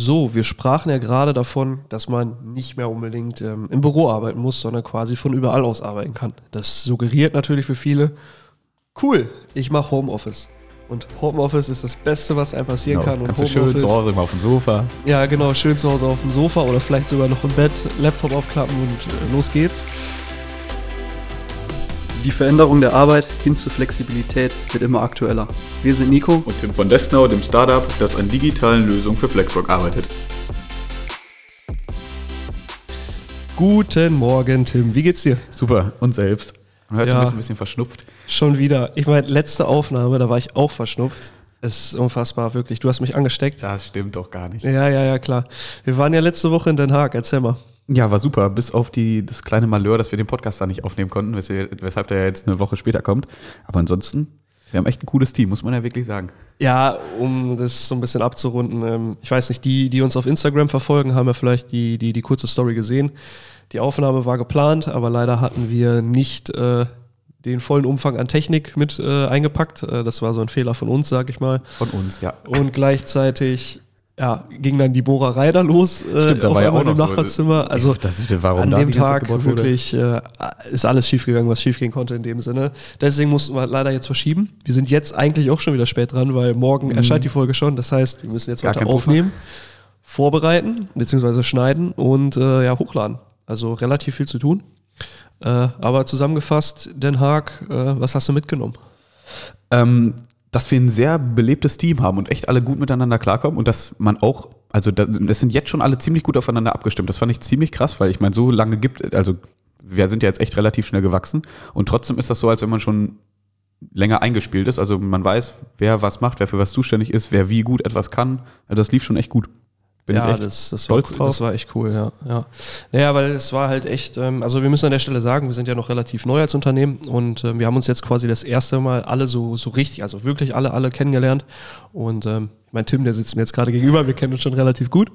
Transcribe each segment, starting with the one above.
So, wir sprachen ja gerade davon, dass man nicht mehr unbedingt ähm, im Büro arbeiten muss, sondern quasi von überall aus arbeiten kann. Das suggeriert natürlich für viele, cool, ich mache Homeoffice. Und Homeoffice ist das Beste, was einem passieren Genau, kann. Und kannst du Homeoffice, schön zu Hause immer auf dem Sofa. Ja, genau, schön zu Hause auf dem Sofa oder vielleicht sogar noch im Bett, Laptop aufklappen und äh, los geht's. Die Veränderung der Arbeit hin zur Flexibilität wird immer aktueller. Wir sind Nico. Und Tim von Destnau, dem Startup, das an digitalen Lösungen für Flexwork arbeitet. Guten Morgen, Tim. Wie geht's dir? Super, und selbst. Man hört Ja. du bist ein bisschen verschnupft. Schon wieder. Ich meine, letzte Aufnahme, da war ich auch verschnupft. Es ist unfassbar, wirklich. Du hast mich angesteckt. Das stimmt doch gar nicht. Ja, ja, ja, klar. Wir waren ja letzte Woche in Den Haag. Erzähl mal. Ja, war super, bis auf die, das kleine Malheur, dass wir den Podcast da nicht aufnehmen konnten, weshalb weshalb der jetzt eine Woche später kommt. Aber ansonsten, wir haben echt ein cooles Team, muss man ja wirklich sagen. Ja, um das so ein bisschen abzurunden. ähm, Ich weiß nicht, die, die uns auf Instagram verfolgen, haben ja vielleicht die, die, die kurze Story gesehen. Die Aufnahme war geplant, aber leider hatten wir nicht äh, den vollen Umfang an Technik mit äh, eingepackt. Äh, das war so ein Fehler von uns, sag ich mal. Von uns, ja. Und gleichzeitig ja, ging dann die Bohrerei da los äh, Stimmt, da auf war ja einmal auch im so- Nachbarzimmer. Also das ist, warum an dem Tag wirklich äh, ist alles schiefgegangen, was schiefgehen konnte in dem Sinne. Deswegen mussten wir leider jetzt verschieben. Wir sind jetzt eigentlich auch schon wieder spät dran, weil morgen erscheint die Folge schon. Das heißt, wir müssen jetzt Mhm. Gar weiter Puffer. aufnehmen, vorbereiten, beziehungsweise schneiden und äh, ja, hochladen. Also relativ viel zu tun. Äh, aber zusammengefasst, Den Haag, äh, was hast du mitgenommen? ähm, dass wir ein sehr belebtes Team haben und echt alle gut miteinander klarkommen und dass man auch, also da, das sind jetzt schon alle ziemlich gut aufeinander abgestimmt. Das fand ich ziemlich krass, weil ich meine, so lange gibt, also wir sind ja jetzt echt relativ schnell gewachsen und trotzdem ist das so, als wenn man schon länger eingespielt ist. Also man weiß, wer was macht, wer für was zuständig ist, wer wie gut etwas kann. Also das lief schon echt gut. Bin ich ja, echt das, das, war, stolz cool, drauf. das war echt cool, ja. Ja, naja, weil es war halt echt, ähm, also wir müssen an der Stelle sagen, wir sind ja noch relativ neu als Unternehmen und ähm, wir haben uns jetzt quasi das erste Mal alle so, so richtig, also wirklich alle, alle kennengelernt. Und ähm, mein Tim, der sitzt mir jetzt gerade gegenüber, wir kennen uns schon relativ gut.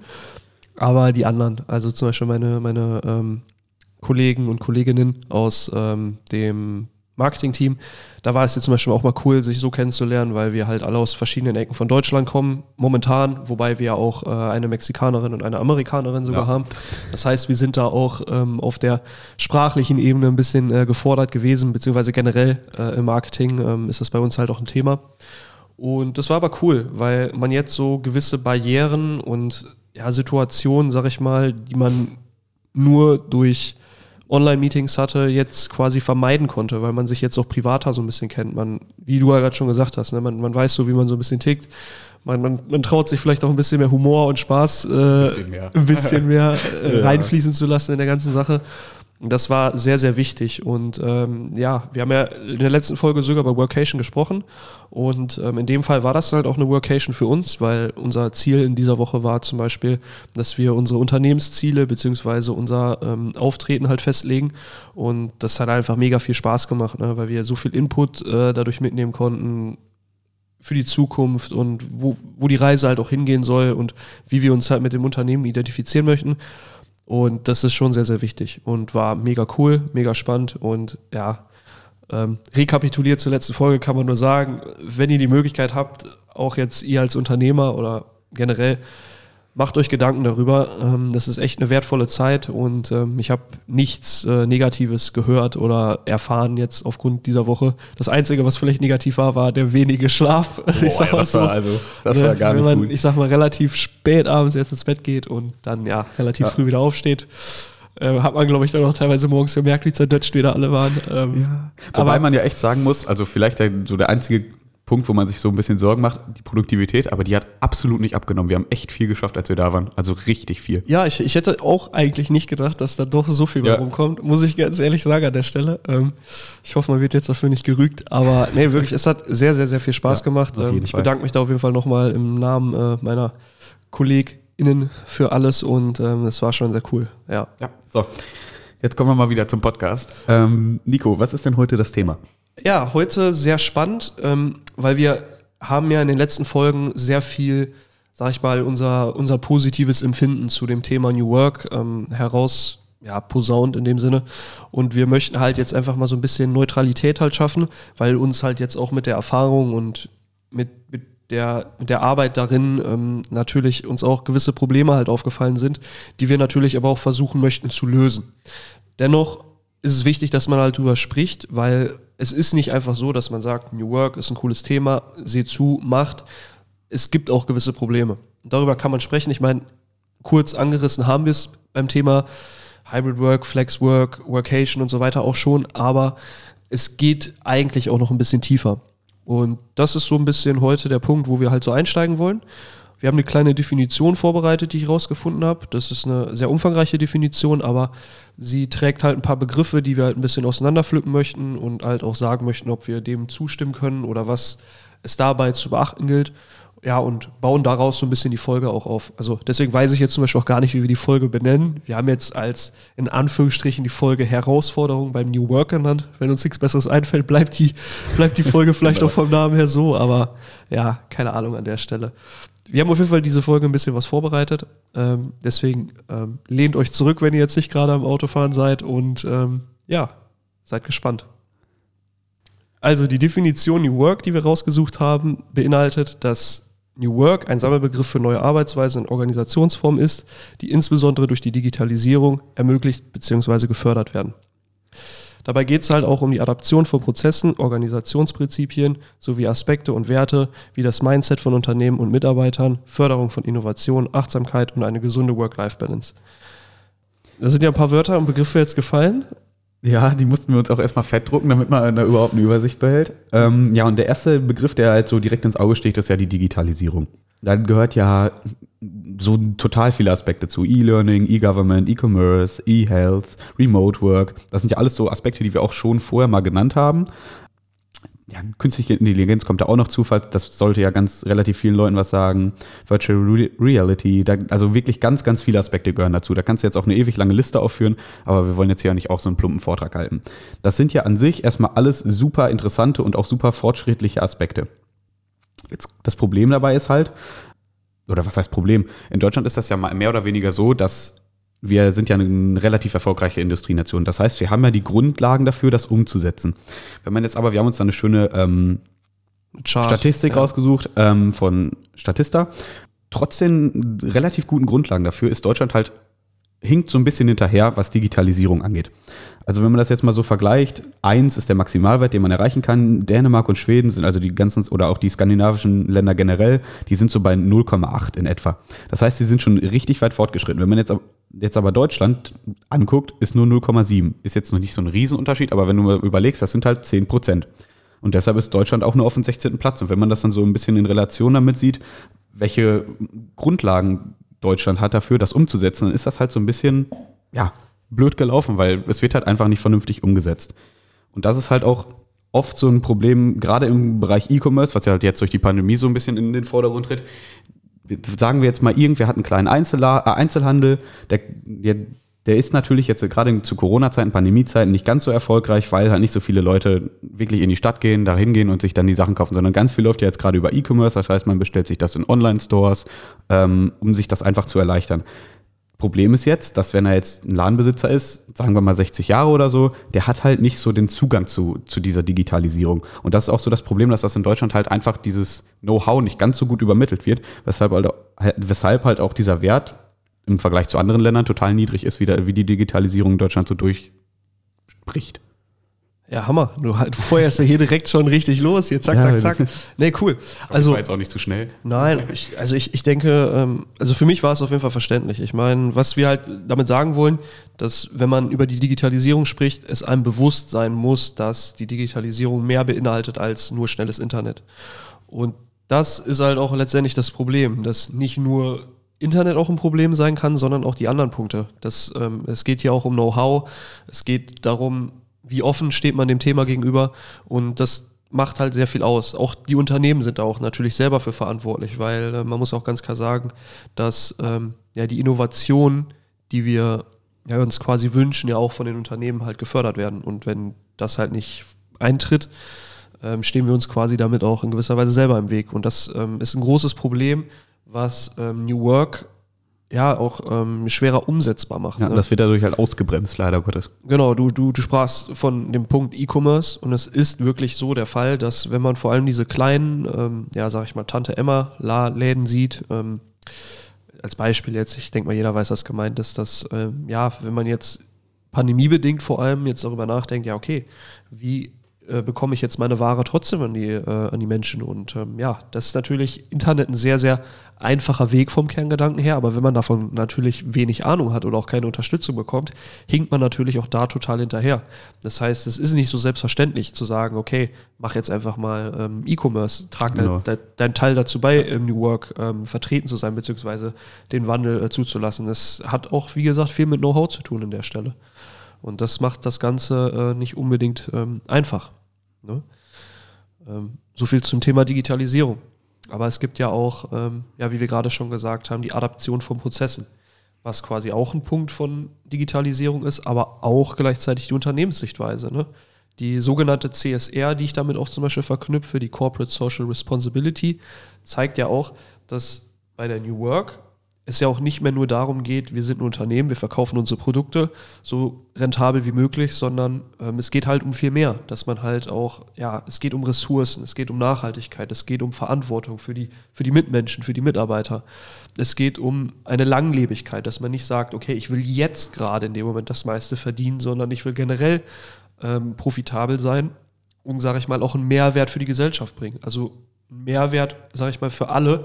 Aber die anderen, also zum Beispiel meine, meine ähm, Kollegen und Kolleginnen aus ähm, dem Marketing-Team, da war es jetzt zum Beispiel auch mal cool, sich so kennenzulernen, weil wir halt alle aus verschiedenen Ecken von Deutschland kommen, momentan, wobei wir auch äh, eine Mexikanerin und eine Amerikanerin sogar Ja. haben. Das heißt, wir sind da auch ähm, auf der sprachlichen Ebene ein bisschen äh, gefordert gewesen, beziehungsweise generell äh, im Marketing ähm, ist das bei uns halt auch ein Thema. Und das war aber cool, weil man jetzt so gewisse Barrieren und ja, Situationen, sag ich mal, die man nur durch Online-Meetings hatte, jetzt quasi vermeiden konnte, weil man sich jetzt auch privater so ein bisschen kennt. Man, wie du ja gerade schon gesagt hast, ne, man, man weiß so, wie man so ein bisschen tickt. Man, man, man traut sich vielleicht auch ein bisschen mehr Humor und Spaß äh, Bisschen mehr. ein bisschen mehr äh, reinfließen zu lassen in der ganzen Sache. Das war sehr, sehr wichtig. Und ähm, ja, wir haben ja in der letzten Folge sogar über Workation gesprochen. Und ähm, in dem Fall war das halt auch eine Workation für uns, weil unser Ziel in dieser Woche war zum Beispiel, dass wir unsere Unternehmensziele beziehungsweise unser ähm, Auftreten halt festlegen. Und das hat einfach mega viel Spaß gemacht, ne? weil wir so viel Input äh, dadurch mitnehmen konnten für die Zukunft und wo, wo die Reise halt auch hingehen soll und wie wir uns halt mit dem Unternehmen identifizieren möchten. Und das ist schon sehr, sehr wichtig und war mega cool, mega spannend und ja, ähm, rekapituliert zur letzten Folge kann man nur sagen, wenn ihr die Möglichkeit habt, auch jetzt ihr als Unternehmer oder generell, macht euch Gedanken darüber. Ähm, das ist echt eine wertvolle Zeit und ähm, ich habe nichts äh, Negatives gehört oder erfahren jetzt aufgrund dieser Woche. Das Einzige, was vielleicht negativ war, war der wenige Schlaf. Boah, ja, das war also, das Ne, war gar wenn nicht man, gut. ich sag mal, relativ spät abends jetzt ins Bett geht und dann ja relativ Ja. früh wieder aufsteht, äh, hat man, glaube ich, dann auch teilweise morgens gemerkt, wie zerdutscht wir da alle waren. Ähm, Wobei aber- man ja echt sagen muss, also vielleicht der, so der einzige Punkt, wo man sich so ein bisschen Sorgen macht, die Produktivität, aber die hat absolut nicht abgenommen. Wir haben echt viel geschafft, als wir da waren. Also richtig viel. Ja, ich, ich hätte auch eigentlich nicht gedacht, dass da doch so viel Ja. rumkommt, muss ich ganz ehrlich sagen an der Stelle. Ähm, ich hoffe, man wird jetzt dafür nicht gerügt, aber nee, wirklich, es hat sehr, sehr, sehr viel Spaß Ja, gemacht. Ähm, ich Fall. bedanke mich da auf jeden Fall nochmal im Namen äh, meiner KollegInnen für alles und ähm, es war schon sehr cool. Ja. Ja. So, jetzt kommen wir mal wieder zum Podcast. Ähm, Nico, was ist denn heute das Thema? Ja, heute sehr spannend, ähm, weil wir haben ja in den letzten Folgen sehr viel, sag ich mal, unser, unser positives Empfinden zu dem Thema New Work ähm, heraus ja, posaunt in dem Sinne. Und wir möchten halt jetzt einfach mal so ein bisschen Neutralität halt schaffen, weil uns halt jetzt auch mit der Erfahrung und mit, mit der, mit der Arbeit darin ähm, natürlich uns auch gewisse Probleme halt aufgefallen sind, die wir natürlich aber auch versuchen möchten zu lösen. Dennoch ist es wichtig, dass man halt drüber spricht, weil es ist nicht einfach so, dass man sagt, New Work ist ein cooles Thema, seht zu, macht. Es gibt auch gewisse Probleme. darüber kann man sprechen. Ich meine, kurz angerissen haben wir es beim Thema Hybrid Work, Flex Work, Workation und so weiter auch schon, aber es geht eigentlich auch noch ein bisschen tiefer. Und das ist so ein bisschen heute der Punkt, wo wir halt so einsteigen wollen. Wir haben eine kleine Definition vorbereitet, die ich rausgefunden habe. Das ist eine sehr umfangreiche Definition, aber sie trägt halt ein paar Begriffe, die wir halt ein bisschen auseinanderpflücken möchten und halt auch sagen möchten, ob wir dem zustimmen können oder was es dabei zu beachten gilt ja, und bauen daraus so ein bisschen die Folge auch auf. Also deswegen weiß ich jetzt zum Beispiel auch gar nicht, wie wir die Folge benennen. Wir haben jetzt als in Anführungsstrichen die Folge Herausforderung beim New Work genannt. Wenn uns nichts Besseres einfällt, bleibt die, bleibt die Folge vielleicht auch vom Namen her so, aber ja, keine Ahnung an der Stelle. Wir haben auf jeden Fall diese Folge ein bisschen was vorbereitet. Ähm, deswegen ähm, lehnt euch zurück, wenn ihr jetzt nicht gerade am Autofahren seid und ähm, ja, seid gespannt. Also die Definition New Work, die wir rausgesucht haben, beinhaltet, dass New Work ein Sammelbegriff für neue Arbeitsweisen und Organisationsformen ist, die insbesondere durch die Digitalisierung ermöglicht bzw. gefördert werden. Dabei geht es halt auch um die Adaption von Prozessen, Organisationsprinzipien sowie Aspekte und Werte wie das Mindset von Unternehmen und Mitarbeitern, Förderung von Innovation, Achtsamkeit und eine gesunde Work-Life-Balance. Da sind ja ein paar Wörter und Begriffe jetzt gefallen. Ja, die mussten wir uns auch erstmal fett drucken, damit man da überhaupt eine Übersicht behält. Ähm, ja, und der erste Begriff, der halt so direkt ins Auge sticht, ist ja die Digitalisierung. Da gehört ja so total viele Aspekte zu. E-Learning, E-Government, E-Commerce, E-Health, Remote Work. Das sind ja alles so Aspekte, die wir auch schon vorher mal genannt haben ja, künstliche Intelligenz kommt da auch noch zu, das sollte ja ganz relativ vielen Leuten was sagen. Virtual Reality, da, also wirklich ganz, ganz viele Aspekte gehören dazu. Da kannst du jetzt auch eine ewig lange Liste aufführen, aber wir wollen jetzt hier nicht auch so einen plumpen Vortrag halten. Das sind ja an sich erstmal alles super interessante und auch super fortschrittliche Aspekte. Jetzt, das Problem dabei ist halt, oder was heißt Problem? In Deutschland ist das ja mehr oder weniger so, dass wir sind ja eine relativ erfolgreiche Industrienation. Das heißt, wir haben ja die Grundlagen dafür, das umzusetzen. Wenn man jetzt aber, wir haben uns da eine schöne ähm, Statistik ja. rausgesucht ähm, von Statista. Trotzdem relativ guten Grundlagen dafür ist Deutschland halt hinkt so ein bisschen hinterher, was Digitalisierung angeht. Also wenn man das jetzt mal so vergleicht, eins ist der Maximalwert, den man erreichen kann. Dänemark und Schweden sind also die ganzen oder auch die skandinavischen Länder generell, die sind so bei 0,8 in etwa. Das heißt, sie sind schon richtig weit fortgeschritten. Wenn man jetzt, jetzt aber Deutschland anguckt, ist nur 0,7. Ist jetzt noch nicht so ein Riesenunterschied, aber wenn du mal überlegst, das sind halt 10 Prozent. Und deshalb ist Deutschland auch nur auf dem 16. Platz. Und wenn man das dann so ein bisschen in Relation damit sieht, welche Grundlagen Deutschland hat dafür, das umzusetzen, dann ist das halt so ein bisschen, ja, blöd gelaufen, weil es wird halt einfach nicht vernünftig umgesetzt. Und das ist halt auch oft so ein Problem, gerade im Bereich E-Commerce, was ja halt jetzt durch die Pandemie so ein bisschen in den Vordergrund tritt. Sagen wir jetzt mal, irgendwer hat einen kleinen äh, Einzelhandel, der, der, ist natürlich jetzt gerade zu Corona-Zeiten, Pandemie-Zeiten nicht ganz so erfolgreich, weil halt nicht so viele Leute wirklich in die Stadt gehen, da hingehen und sich dann die Sachen kaufen, sondern ganz viel läuft ja jetzt gerade über E-Commerce, das heißt, man bestellt sich das in Online-Stores, ähm, um sich das einfach zu erleichtern. Problem ist jetzt, dass wenn er jetzt ein Ladenbesitzer ist, sagen wir mal 60 Jahre oder so, der hat halt nicht so den Zugang zu, zu dieser Digitalisierung. Und das ist auch so das Problem, dass das in Deutschland halt einfach dieses Know-how nicht ganz so gut übermittelt wird, weshalb halt, weshalb halt auch dieser Wert im Vergleich zu anderen Ländern total niedrig ist, wie, der, wie die Digitalisierung in Deutschland so durchbricht. Ja, Hammer. Du, du feuerst ja hier direkt schon richtig los. Hier zack, ja, zack, zack. Nee, cool. Also war jetzt auch nicht zu schnell. Nein, ich, also ich, ich denke, ähm, also für mich war es auf jeden Fall verständlich. Ich meine, was wir halt damit sagen wollen, dass wenn man über die Digitalisierung spricht, es einem bewusst sein muss, dass die Digitalisierung mehr beinhaltet als nur schnelles Internet. Und das ist halt auch letztendlich das Problem, dass nicht nur Internet auch ein Problem sein kann, sondern auch die anderen Punkte. Das, ähm, es geht hier auch um Know-how, es geht darum, wie offen steht man dem Thema gegenüber und das macht halt sehr viel aus. Auch die Unternehmen sind da auch natürlich selber für verantwortlich, weil äh, man muss auch ganz klar sagen, dass ähm, ja die Innovationen, die wir ja, uns quasi wünschen, ja auch von den Unternehmen halt gefördert werden. Und wenn das halt nicht eintritt, ähm, stehen wir uns quasi damit auch in gewisser Weise selber im Weg. Und das ähm, ist ein großes Problem, was ähm, New Work ja auch ähm, schwerer umsetzbar macht. Ja, ne? Das wird dadurch halt ausgebremst, leider Gottes. Genau, du, du, du sprachst von dem Punkt E-Commerce und es ist wirklich so der Fall, dass wenn man vor allem diese kleinen, ähm, ja, sag ich mal, Tante Emma La Läden sieht, ähm, als Beispiel jetzt, ich denke mal, jeder weiß, was gemeint ist, dass, ähm, ja, wenn man jetzt pandemiebedingt vor allem jetzt darüber nachdenkt, ja, okay, wie äh, bekomme ich jetzt meine Ware trotzdem an die, äh, an die Menschen. Und ähm, ja, das ist natürlich Internet ein sehr, sehr einfacher Weg vom Kerngedanken her, aber wenn man davon natürlich wenig Ahnung hat oder auch keine Unterstützung bekommt, hinkt man natürlich auch da total hinterher. Das heißt, es ist nicht so selbstverständlich zu sagen, okay, mach jetzt einfach mal ähm, E-Commerce, trag Genau. dein, dein, dein Teil dazu bei, im New Work ähm, vertreten zu sein, beziehungsweise den Wandel äh, zuzulassen. Das hat auch, wie gesagt, viel mit Know-how zu tun an der Stelle. Und das macht das Ganze äh, nicht unbedingt ähm, einfach. Ne? Ähm, so viel zum Thema Digitalisierung. Aber es gibt ja auch, ähm, ja, wie wir gerade schon gesagt haben, die Adaption von Prozessen, was quasi auch ein Punkt von Digitalisierung ist, aber auch gleichzeitig die Unternehmenssichtweise. Ne? Die sogenannte CSR, die ich damit auch zum Beispiel verknüpfe, die Corporate Social Responsibility, zeigt ja auch, dass bei der New Work es ja auch nicht mehr nur darum geht, wir sind ein Unternehmen, wir verkaufen unsere Produkte so rentabel wie möglich, sondern ähm, es geht halt um viel mehr, dass man halt auch, ja, es geht um Ressourcen, es geht um Nachhaltigkeit, es geht um Verantwortung für die, für die Mitmenschen, für die Mitarbeiter. Es geht um eine Langlebigkeit, dass man nicht sagt, okay, ich will jetzt gerade in dem Moment das meiste verdienen, sondern ich will generell ähm, profitabel sein und, sage ich mal, auch einen Mehrwert für die Gesellschaft bringen. Also einen Mehrwert, sage ich mal, für alle,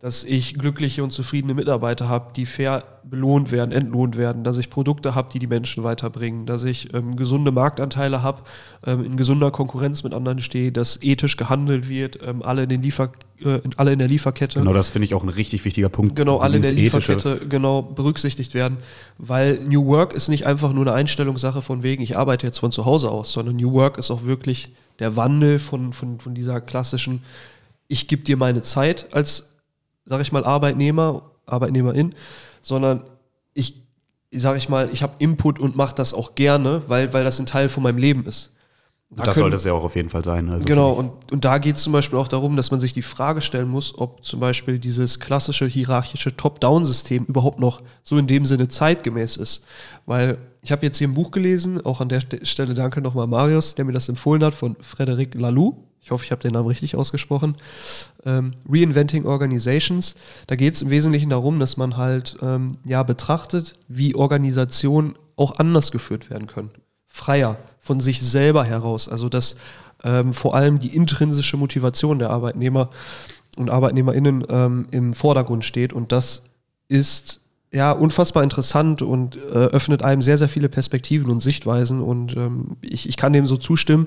dass ich glückliche und zufriedene Mitarbeiter habe, die fair belohnt werden, entlohnt werden, dass ich Produkte habe, die die Menschen weiterbringen, dass ich ähm, gesunde Marktanteile habe, ähm, in gesunder Konkurrenz mit anderen stehe, dass ethisch gehandelt wird, ähm, alle, in den Liefer, äh, alle in der Lieferkette. Genau, das finde ich auch ein richtig wichtiger Punkt. Genau, alle in der Ethische. Lieferkette genau berücksichtigt werden, weil New Work ist nicht einfach nur eine Einstellungssache von wegen, ich arbeite jetzt von zu Hause aus, sondern New Work ist auch wirklich der Wandel von, von, von dieser klassischen, ich gebe dir meine Zeit als, sag ich mal, Arbeitnehmer, Arbeitnehmerin, sondern ich, sag ich mal, ich habe Input und mache das auch gerne, weil, weil das ein Teil von meinem Leben ist. Da Das können- soll das ja auch auf jeden Fall sein. Also Genau, und, und da geht es zum Beispiel auch darum, dass man sich die Frage stellen muss, ob zum Beispiel dieses klassische hierarchische Top-Down-System überhaupt noch so in dem Sinne zeitgemäß ist. Weil ich habe jetzt hier ein Buch gelesen, auch an der Ste- Stelle danke nochmal Marius, der mir das empfohlen hat, von Frederic Laloux. Ich hoffe, ich habe den Namen richtig ausgesprochen. Ähm, Reinventing Organizations. Da geht es im Wesentlichen darum, dass man halt ähm, ja betrachtet, wie Organisationen auch anders geführt werden können. Freier, von sich selber heraus. Also dass ähm, vor allem die intrinsische Motivation der Arbeitnehmer und ArbeitnehmerInnen ähm, im Vordergrund steht. Und das ist ja unfassbar interessant und äh, öffnet einem sehr, sehr viele Perspektiven und Sichtweisen. Und ähm, ich, ich kann dem so zustimmen,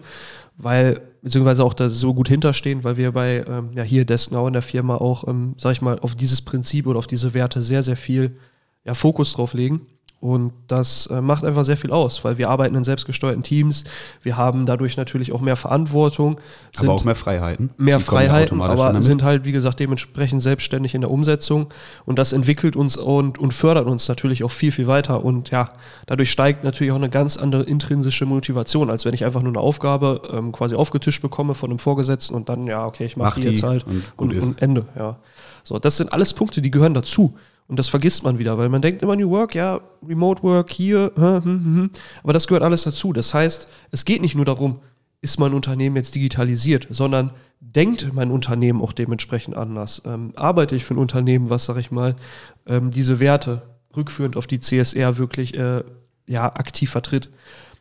weil, beziehungsweise auch da so gut hinterstehen, weil wir bei ähm, ja, hier Deskenau in der Firma auch, ähm, sag ich mal, auf dieses Prinzip oder auf diese Werte sehr, sehr viel ja, Fokus drauf legen. Und das äh, macht einfach sehr viel aus, weil wir arbeiten in selbstgesteuerten Teams. Wir haben dadurch natürlich auch mehr Verantwortung. Aber auch mehr Freiheiten. mehr Die kommen ja Freiheiten, aber sind halt, wie gesagt, dementsprechend selbstständig in der Umsetzung. Und das entwickelt uns und, und fördert uns natürlich auch viel, viel weiter. Und ja, dadurch steigt natürlich auch eine ganz andere intrinsische Motivation, als wenn ich einfach nur eine Aufgabe ähm, quasi aufgetischt bekomme von einem Vorgesetzten und dann, ja, okay, ich mache Mach die die jetzt halt und ist. und Ende, ja. So, das sind alles Punkte, die gehören dazu. Und das vergisst man wieder, weil man denkt immer New Work, ja, Remote Work hier, hm, hm, hm. aber das gehört alles dazu. Das heißt, es geht nicht nur darum, ist mein Unternehmen jetzt digitalisiert, sondern denkt mein Unternehmen auch dementsprechend anders. Ähm, arbeite ich für ein Unternehmen, was, sag ich mal, ähm, diese Werte rückführend auf die CSR wirklich äh, ja, aktiv vertritt.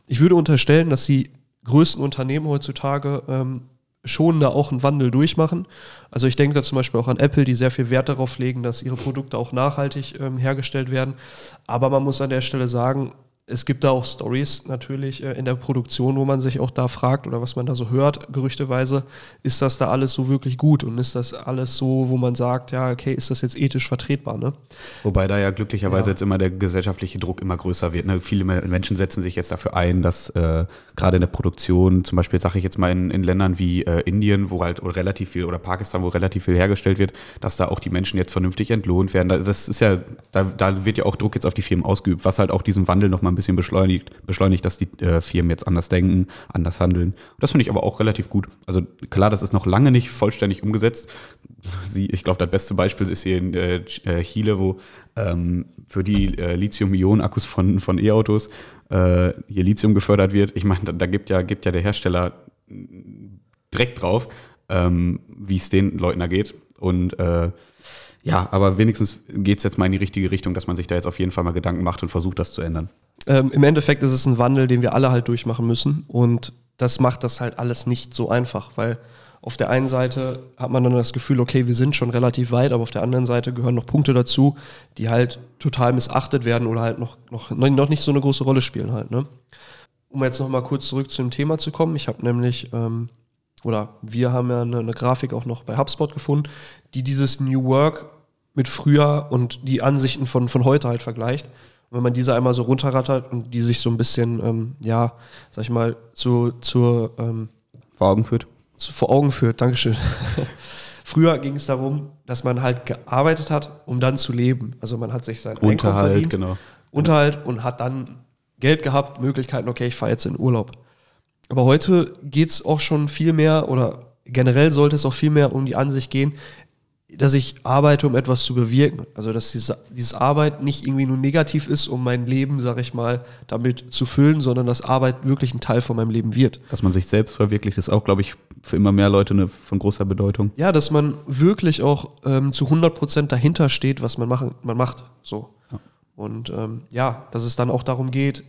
Ich würde unterstellen, dass die größten Unternehmen heutzutage ähm, schon da auch einen Wandel durchmachen. Also ich denke da zum Beispiel auch an Apple, die sehr viel Wert darauf legen, dass ihre Produkte auch nachhaltig ähm, hergestellt werden. Aber man muss an der Stelle sagen, es gibt da auch Stories natürlich äh, in der Produktion, wo man sich auch da fragt oder was man da so hört, gerüchteweise, ist das da alles so wirklich gut und ist das alles so, wo man sagt, ja, okay, ist das jetzt ethisch vertretbar, ne? Wobei da ja glücklicherweise Ja. jetzt immer der gesellschaftliche Druck immer größer wird. Ne? Viele Me- Menschen setzen sich jetzt dafür ein, dass äh, gerade in der Produktion, zum Beispiel sage ich jetzt mal in, in Ländern wie äh, Indien, wo halt relativ viel, oder Pakistan, wo relativ viel hergestellt wird, dass da auch die Menschen jetzt vernünftig entlohnt werden. Da- Das ist ja Da, da wird ja auch Druck jetzt auf die Firmen ausgeübt, was halt auch diesen Wandel noch mal ein bisschen beschleunigt, beschleunigt dass die äh, Firmen jetzt anders denken, anders handeln. Das finde ich aber auch relativ gut. Also klar, das ist noch lange nicht vollständig umgesetzt. Sie, ich glaube, das beste Beispiel ist hier in äh, äh, Chile, wo ähm, für die äh, Lithium-Ionen-Akkus von, von E-Autos äh, hier Lithium gefördert wird. Ich meine, da, da, gibt, ja, gibt ja der Hersteller direkt drauf, ähm, wie es den Leuten da geht. Und äh, ja, aber wenigstens geht es jetzt mal in die richtige Richtung, dass man sich da jetzt auf jeden Fall mal Gedanken macht und versucht, das zu ändern. Ähm, Im Endeffekt ist es ein Wandel, den wir alle halt durchmachen müssen. Und das macht das halt alles nicht so einfach, weil auf der einen Seite hat man dann das Gefühl, okay, wir sind schon relativ weit, aber auf der anderen Seite gehören noch Punkte dazu, die halt total missachtet werden oder halt noch, noch, noch nicht so eine große Rolle spielen halt. Ne? Um jetzt noch mal kurz zurück zu dem Thema zu kommen, ich habe nämlich, ähm, oder wir haben ja eine, eine Grafik auch noch bei HubSpot gefunden, die dieses New Work mit früher und die Ansichten von, von heute halt vergleicht. Und wenn man diese einmal so runterrattert und die sich so ein bisschen, ähm, ja, sag ich mal, zu, zur ähm, vor Augen führt. Zu, vor Augen führt, Dankeschön. früher ging es darum, dass man halt gearbeitet hat, um dann zu leben. Also man hat sich sein Unterhalt, Einkommen verdient, genau. Unterhalt und hat dann Geld gehabt, Möglichkeiten, okay, ich fahre jetzt in Urlaub. Aber heute geht es auch schon viel mehr oder generell sollte es auch viel mehr um die Ansicht gehen, dass ich arbeite, um etwas zu bewirken. Also dass diese, dieses Arbeit nicht irgendwie nur negativ ist, um mein Leben, sag ich mal, damit zu füllen, sondern dass Arbeit wirklich ein Teil von meinem Leben wird. Dass man sich selbst verwirklicht, ist auch, glaube ich, für immer mehr Leute eine, von großer Bedeutung. Ja, dass man wirklich auch ähm, zu 100 Prozent dahinter steht, was man, machen, man macht. So. Ja. Und ähm, ja, dass es dann auch darum geht,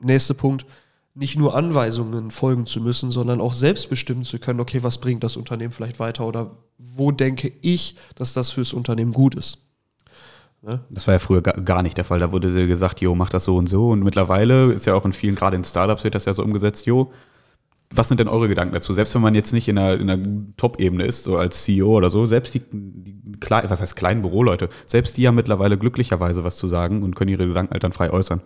nächster Punkt, nicht nur Anweisungen folgen zu müssen, sondern auch selbst bestimmen zu können, okay, was bringt das Unternehmen vielleicht weiter oder wo denke ich, dass das fürs Unternehmen gut ist. Ne? Das war ja früher gar nicht der Fall. Da wurde gesagt, jo, mach das so und so. Und mittlerweile ist ja auch in vielen, gerade in Startups wird das ja so umgesetzt, jo, was sind denn eure Gedanken dazu? Selbst wenn man jetzt nicht in einer, in einer Top-Ebene ist, so als CEO oder so, selbst die, die was heißt kleinen Büroleute, selbst die haben mittlerweile glücklicherweise was zu sagen und können ihre Gedanken halt dann frei äußern.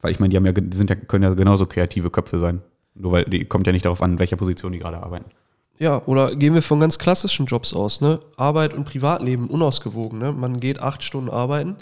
Weil ich meine, die haben ja, sind ja, können ja genauso kreative Köpfe sein. Nur weil die kommt ja nicht darauf an, in welcher Position die gerade arbeiten. Ja, oder gehen wir von ganz klassischen Jobs aus, ne? Arbeit und Privatleben unausgewogen, ne? Man geht acht Stunden arbeiten,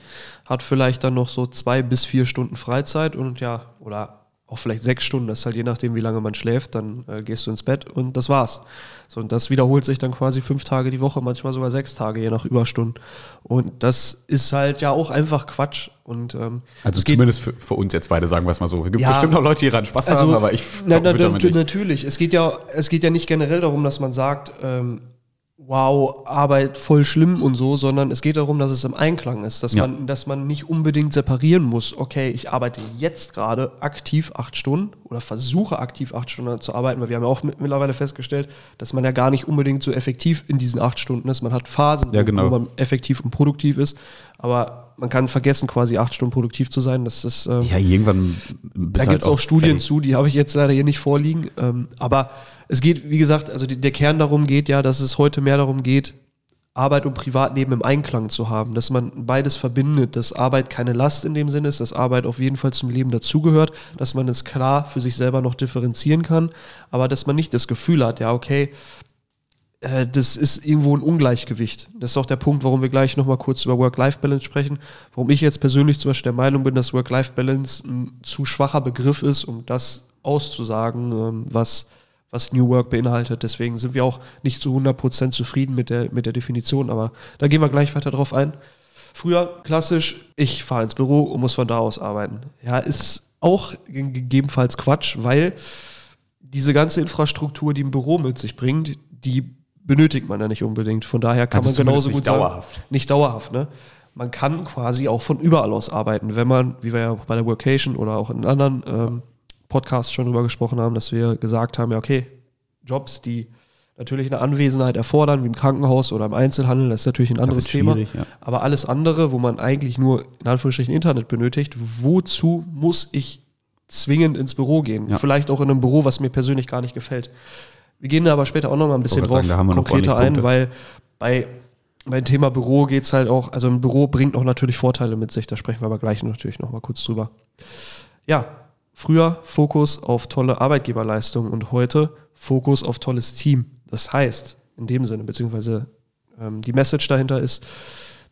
hat vielleicht dann noch so zwei bis vier Stunden Freizeit und ja, oder auch vielleicht sechs Stunden, das ist halt je nachdem, wie lange man schläft, dann äh, gehst du ins Bett und das war's. So, und das wiederholt sich dann quasi fünf Tage die Woche, manchmal sogar sechs Tage, je nach Überstunden. Und das ist halt ja auch einfach Quatsch. Und, ähm, also zumindest für, für, uns jetzt beide, sagen wir es mal so. Es gibt ja, bestimmt auch Leute, die daran Spaß also, haben, aber ich na, na, na, Natürlich. Es geht, ja, es geht ja nicht generell darum, dass man sagt, ähm, wow, Arbeit voll schlimm und so, sondern es geht darum, dass es im Einklang ist, dass, ja. man, dass man nicht unbedingt separieren muss, okay, ich arbeite jetzt gerade aktiv acht Stunden oder versuche aktiv acht Stunden zu arbeiten, weil wir haben ja auch mittlerweile festgestellt, dass man ja gar nicht unbedingt so effektiv in diesen acht Stunden ist. Man hat Phasen, ja, genau. wo man effektiv und produktiv ist, aber man kann vergessen, quasi acht Stunden produktiv zu sein. Das ist, ähm, ja, irgendwann. Da halt gibt es auch, Studien fertig. zu, die habe ich jetzt leider hier nicht vorliegen. Ähm, aber es geht, wie gesagt, also die, der Kern darum geht ja, dass es heute mehr darum geht, Arbeit und Privatleben im Einklang zu haben, dass man beides verbindet, dass Arbeit keine Last in dem Sinne ist, dass Arbeit auf jeden Fall zum Leben dazugehört, dass man es klar für sich selber noch differenzieren kann, aber dass man nicht das Gefühl hat, ja, okay, äh, das ist irgendwo ein Ungleichgewicht. Das ist auch der Punkt, warum wir gleich nochmal kurz über Work-Life-Balance sprechen, warum ich jetzt persönlich zum Beispiel der Meinung bin, dass Work-Life-Balance ein zu schwacher Begriff ist, um das auszusagen, ähm, was was New Work beinhaltet. Deswegen sind wir auch nicht zu 100% zufrieden mit der, mit der Definition, aber da gehen wir gleich weiter drauf ein. Früher klassisch, ich fahre ins Büro und muss von da aus arbeiten. Ja, ist auch gegebenenfalls Quatsch, weil diese ganze Infrastruktur, die ein Büro mit sich bringt, die benötigt man ja nicht unbedingt. Von daher kann also man genauso gut dauerhaft. sagen, nicht dauerhaft, ne? Man kann quasi auch von überall aus arbeiten, wenn man, wie wir ja bei der Workation oder auch in anderen ähm, Podcast schon drüber gesprochen haben, dass wir gesagt haben, ja, okay, Jobs, die natürlich eine Anwesenheit erfordern, wie im Krankenhaus oder im Einzelhandel, das ist natürlich ein anderes Thema. Ja. Aber alles andere, wo man eigentlich nur in Anführungsstrichen Internet benötigt, wozu muss ich zwingend ins Büro gehen? Ja. Vielleicht auch in einem Büro, was mir persönlich gar nicht gefällt. Wir gehen da aber später auch noch mal ein bisschen drauf sagen, konkreter ein, weil bei beim Thema Büro geht es halt auch, also ein Büro bringt auch natürlich Vorteile mit sich, da sprechen wir aber gleich natürlich noch mal kurz drüber. Ja, Früher Fokus auf tolle Arbeitgeberleistung und heute Fokus auf tolles Team. Das heißt, in dem Sinne, beziehungsweise ähm, die Message dahinter ist,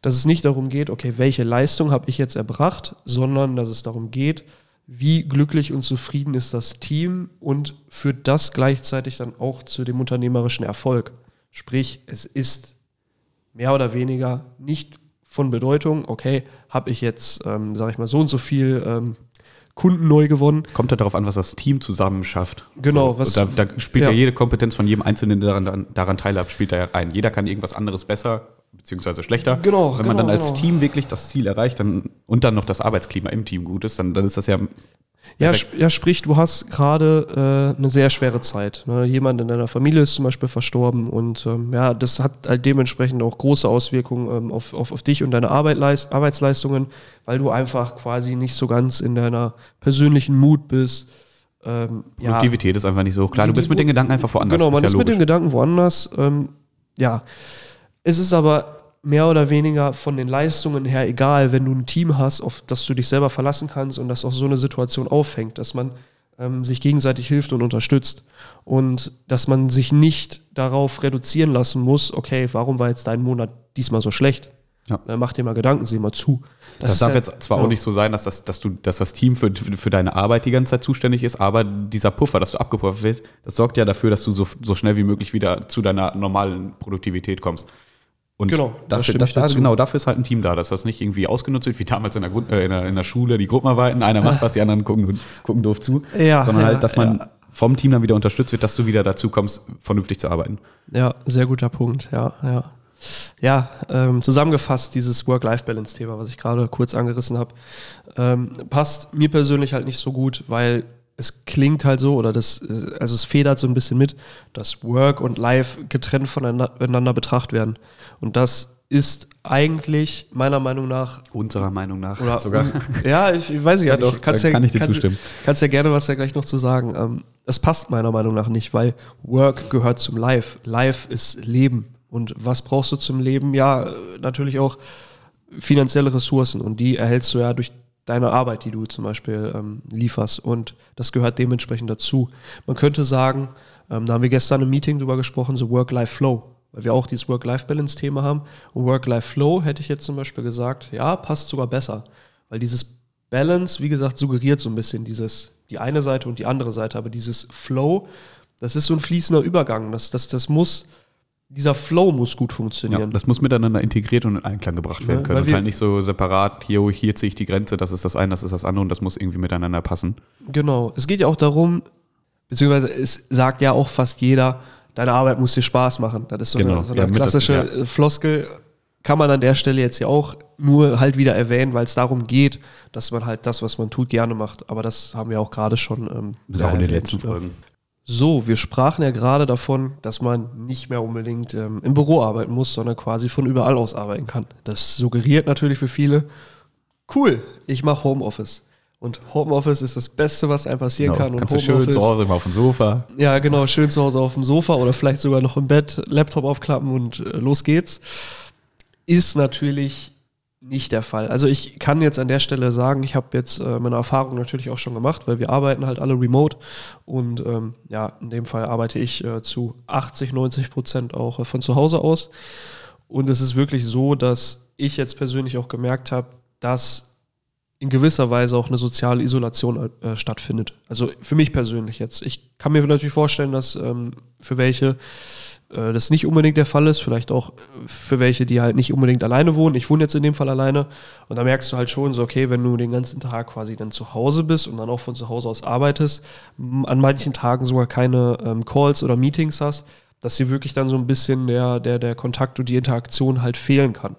dass es nicht darum geht, okay, welche Leistung habe ich jetzt erbracht, sondern dass es darum geht, wie glücklich und zufrieden ist das Team und führt das gleichzeitig dann auch zu dem unternehmerischen Erfolg. Sprich, es ist mehr oder weniger nicht von Bedeutung, okay, habe ich jetzt, ähm, sage ich mal, so und so viel ähm, Kunden neu gewonnen. Kommt ja darauf an, was das Team zusammen schafft. Genau, So, was- da, da spielt ja. ja. jede Kompetenz von jedem Einzelnen, der daran, daran teilhabt, spielt da ja rein. Jeder kann irgendwas anderes besser beziehungsweise schlechter. Genau, Wenn man dann genau, als genau. Team wirklich das Ziel erreicht dann, und dann noch das Arbeitsklima im Team gut ist, dann, dann ist das ja Ja, Perfekt. ja, sprich, du hast gerade äh, eine sehr schwere Zeit. Ne? Jemand in deiner Familie ist zum Beispiel verstorben und ähm, ja, das hat halt dementsprechend auch große Auswirkungen ähm, auf, auf, auf dich und deine Arbeit, Arbeitsleistungen, weil du einfach quasi nicht so ganz in deiner persönlichen Mut bist. Ähm, ja, Produktivität ist einfach nicht so hoch. Klar, du bist mit den Gedanken einfach woanders. Genau, man ja ist mit den. Gedanken woanders. Ähm, ja, es ist aber mehr oder weniger von den Leistungen her egal, wenn du ein Team hast, auf das du dich selber verlassen kannst und das auch so eine Situation auffängt, dass man ähm, sich gegenseitig hilft und unterstützt und dass man sich nicht darauf reduzieren lassen muss, okay, warum war jetzt dein Monat diesmal so schlecht? Ja. Dann mach dir mal Gedanken, sieh mal zu. Das, ist darf halt- jetzt zwar ja. auch nicht so sein, dass das, dass du, dass das Team für, für deine Arbeit die ganze Zeit zuständig ist, aber dieser Puffer, dass du abgepuffert wirst, das sorgt ja dafür, dass du so, so schnell wie möglich wieder zu deiner normalen Produktivität kommst. Und Genau, da dafür, das, dazu. genau dafür ist halt ein Team da, dass das nicht irgendwie ausgenutzt wird, wie damals in der, Grund, äh, in der, in der Schule, die Gruppenarbeiten, einer macht was, die anderen gucken, gucken doof zu, Ja, sondern ja, halt, dass man ja. vom Team dann wieder unterstützt wird, dass du wieder dazu kommst, vernünftig zu arbeiten. Ja, sehr guter Punkt, ja, ja. Ja, ähm, zusammengefasst, dieses Work-Life-Balance-Thema, was ich gerade kurz angerissen habe, ähm, passt mir persönlich halt nicht so gut, weil es klingt halt so, oder das, äh, also es federt so ein bisschen mit, dass Work und Life getrennt voneinander betrachtet werden. Und das ist eigentlich meiner Meinung nach Unserer Meinung nach oder sogar. Ja, ich, ich weiß Ja, ja doch, da kann ich dir zustimmen. Kannst ja gerne was da gleich noch zu sagen. Ähm, das passt meiner Meinung nach nicht, weil Work gehört zum Life. Life ist Leben. Und was brauchst du zum Leben? Ja, natürlich auch finanzielle Ressourcen. Und die erhältst du ja durch deine Arbeit, die du zum Beispiel ähm, lieferst. Und das gehört dementsprechend dazu. Man könnte sagen, ähm, da haben wir gestern im Meeting drüber gesprochen, so Work-Life-Flow. Weil wir auch dieses Work-Life-Balance-Thema haben. Und Work-Life-Flow hätte ich jetzt zum Beispiel gesagt, ja, passt sogar besser. Weil dieses Balance, wie gesagt, suggeriert so ein bisschen dieses, die eine Seite und die andere Seite. Aber dieses Flow, das ist so ein fließender Übergang. Das, das, das muss, dieser Flow muss gut Ja, funktionieren. das muss miteinander integriert und in Einklang gebracht werden Ja, können. Und halt nicht so separat, hier, hier ziehe ich die Grenze, das ist das eine, das ist das andere und das muss irgendwie miteinander passen. Genau. Es geht ja auch darum, beziehungsweise es sagt ja auch fast jeder, deine Arbeit muss dir Spaß machen. Das ist so Genau. eine, so eine Ja, das- klassische ja. äh, Floskel. Kann man an der Stelle jetzt ja auch nur halt wieder erwähnen, weil es darum geht, dass man halt das, was man tut, gerne macht. Aber das haben wir auch gerade schon ähm, ja, auch in den letzten ja. Folgen. So, wir sprachen ja gerade davon, dass man nicht mehr unbedingt ähm, im Büro arbeiten muss, sondern quasi von überall aus arbeiten kann. Das suggeriert natürlich für viele, cool, ich mache Homeoffice. Und Homeoffice ist das Beste, was einem passieren Genau. kann. Und Kannst du schön Homeoffice, zu Hause immer auf dem Sofa. ja, genau, schön zu Hause auf dem Sofa oder vielleicht sogar noch im Bett, Laptop aufklappen und äh, los geht's. Ist natürlich nicht der Fall. Also ich kann jetzt an der Stelle sagen, ich habe jetzt äh, meine Erfahrung natürlich auch schon gemacht, weil wir arbeiten halt alle remote und ähm, ja, in dem Fall arbeite ich äh, zu 80, 90 Prozent auch äh, von zu Hause aus. Und es ist wirklich so, dass ich jetzt persönlich auch gemerkt habe, dass in gewisser Weise auch eine soziale Isolation äh, stattfindet. Also für mich persönlich jetzt. Ich kann mir natürlich vorstellen, dass ähm, für welche äh, das nicht unbedingt der Fall ist, vielleicht auch äh, für welche, die halt nicht unbedingt alleine wohnen. Ich wohne jetzt in dem Fall alleine und da merkst du halt schon so, okay, wenn du den ganzen Tag quasi dann zu Hause bist und dann auch von zu Hause aus arbeitest, an manchen Tagen sogar keine ähm, Calls oder Meetings hast, dass dir wirklich dann so ein bisschen der, der, der Kontakt und die Interaktion halt fehlen kann.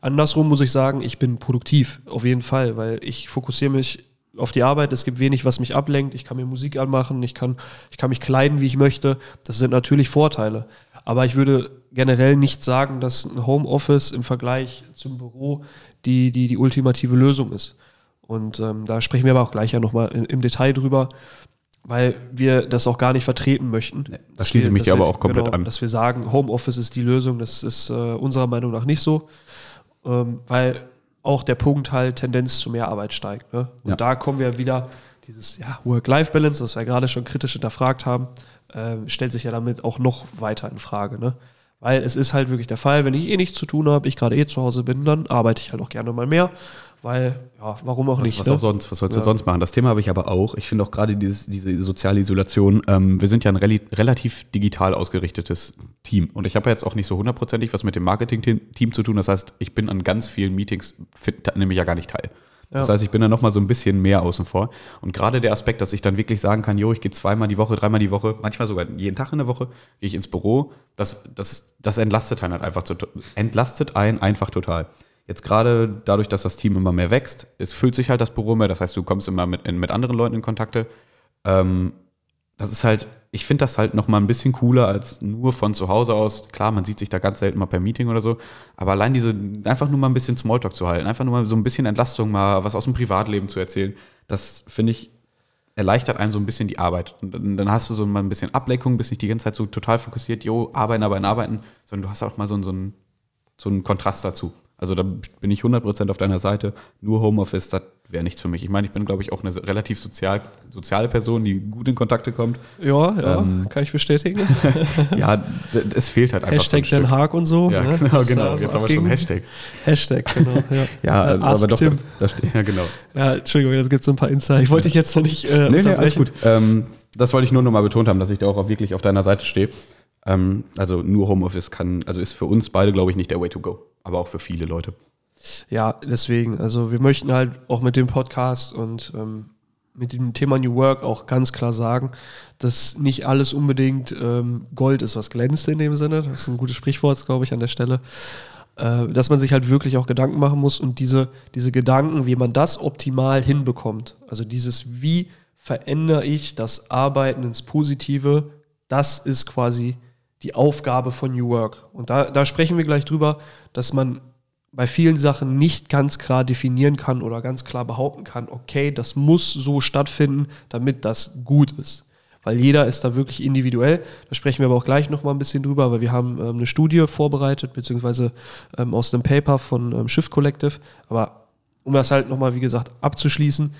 Andersrum muss ich sagen, ich bin produktiv, auf jeden Fall, weil ich fokussiere mich auf die Arbeit. Es gibt wenig, was mich ablenkt. Ich kann mir Musik anmachen, ich kann, ich kann mich kleiden, wie ich möchte. Das sind natürlich Vorteile. Aber ich würde generell nicht sagen, dass ein Homeoffice im Vergleich zum Büro die, die, die ultimative Lösung ist. Und ähm, da sprechen wir aber auch gleich ja nochmal im Detail drüber, weil wir das auch gar nicht vertreten möchten. da Dass schließe wir- ich mich dass aber wir- auch komplett genau, an. Dass wir sagen, Homeoffice ist die Lösung, das ist äh, unserer Meinung nach nicht so ähm, weil auch der Punkt halt Tendenz zu mehr Arbeit steigt. Ne? Und Ja. da kommen wir wieder, dieses ja, Work-Life-Balance, was wir gerade schon kritisch hinterfragt haben, ähm, stellt sich ja damit auch noch weiter in Frage. Ne? Weil es ist halt wirklich der Fall, wenn ich eh nichts zu tun habe, ich gerade eh zu Hause bin, dann arbeite ich halt auch gerne mal mehr. Weil, ja, warum auch Was, nicht? was ne? auch sonst, was sollst Ja. du sonst machen? Das Thema habe ich aber auch. Ich finde auch gerade dieses, diese soziale Isolation, ähm, wir sind ja ein relativ digital ausgerichtetes Team. Und ich habe ja jetzt auch nicht so hundertprozentig was mit dem Marketing-Team zu tun. Das heißt, ich bin an ganz vielen Meetings, nehme ich ja gar nicht teil. Das Ja. heißt, ich bin da noch mal so ein bisschen mehr außen vor. Und gerade der Aspekt, dass ich dann wirklich sagen kann, jo, ich gehe zweimal die Woche, dreimal die Woche, manchmal sogar jeden Tag in der Woche, gehe ich ins Büro, das, das, das entlastet einen halt einfach, zu, entlastet einen einfach total. Jetzt gerade dadurch, dass das Team immer mehr wächst, es füllt sich halt das Büro mehr, das heißt, du kommst immer mit, mit anderen Leuten in Kontakte. Ähm, das ist halt, ich finde das halt noch mal ein bisschen cooler als nur von zu Hause aus. Klar, man sieht sich da ganz selten mal per Meeting oder so, aber allein diese, einfach nur mal ein bisschen Smalltalk zu halten, einfach nur mal so ein bisschen Entlastung, mal was aus dem Privatleben zu erzählen, das finde ich erleichtert einem so ein bisschen die Arbeit. Und dann, hast du so mal ein bisschen Ablenkung, bist nicht die ganze Zeit so total fokussiert, jo, arbeiten, arbeiten, arbeiten, sondern du hast auch mal so, so, einen, so einen Kontrast dazu. Also da bin ich 100% auf deiner Seite. Nur Homeoffice, das wäre nichts für mich. Ich meine, ich bin, glaube ich, auch eine relativ sozial, soziale Person, die gut in Kontakte kommt. Ja, ja, Ähm, kann ich bestätigen. Ja, es fehlt halt einfach Hashtag so ein Den. Haag und so. Ja, ne? genau, Was genau. da so Jetzt haben wir schon. Hashtag. Hashtag, genau. Ja, Ja, also, Ask aber doch, Tim. da steht, ja, genau. Ja, Entschuldigung, jetzt gibt es ein paar Insider. Ich wollte dich jetzt noch nicht äh, Nee, nee, alles gut. Ähm, das wollte ich nur noch mal betont haben, dass ich da auch wirklich auf deiner Seite stehe. Ähm, also nur Homeoffice kann, also ist für uns beide, glaube ich, nicht der Way to go. Aber auch für viele Leute. Ja, deswegen, also wir möchten halt auch mit dem Podcast und ähm, mit dem Thema New Work auch ganz klar sagen, dass nicht alles unbedingt ähm, Gold ist, was glänzt in dem Sinne. Das ist ein gutes Sprichwort, glaube ich, an der Stelle. Äh, dass man sich halt wirklich auch Gedanken machen muss und diese, diese Gedanken, wie man das optimal hinbekommt. Also dieses, wie verändere ich das Arbeiten ins Positive, das ist quasi die Aufgabe von New Work. Und da, da sprechen wir gleich drüber, dass man bei vielen Sachen nicht ganz klar definieren kann oder ganz klar behaupten kann, okay, das muss so stattfinden, damit das gut ist. Weil jeder ist da wirklich individuell. Da sprechen wir aber auch gleich nochmal ein bisschen drüber, weil wir haben ähm, eine Studie vorbereitet, beziehungsweise ähm, aus einem Paper von ähm, Shift Collective. Aber um das halt nochmal, wie gesagt, abzuschließen,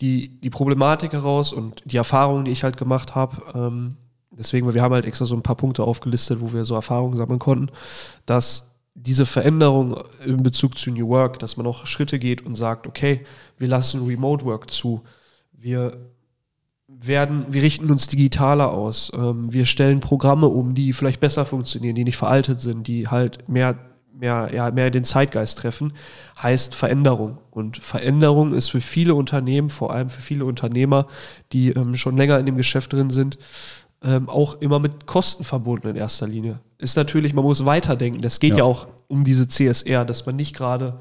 die, die Problematik heraus und die Erfahrungen, die ich halt gemacht habe, ähm, deswegen, weil wir haben halt extra so ein paar Punkte aufgelistet, wo wir so Erfahrungen sammeln konnten, dass diese Veränderung in Bezug zu New Work, dass man auch Schritte geht und sagt, okay, wir lassen Remote Work zu, wir werden, wir richten uns digitaler aus, ähm, wir stellen Programme um, die vielleicht besser funktionieren, die nicht veraltet sind, die halt mehr, mehr, ja, mehr den Zeitgeist treffen, heißt Veränderung. Und Veränderung ist für viele Unternehmen, vor allem für viele Unternehmer, die ähm, schon länger in dem Geschäft drin sind, ähm, auch immer mit Kosten verbunden in erster Linie. Ist natürlich, man muss weiterdenken. Das geht ja, Ja. auch um diese CSR, dass man nicht gerade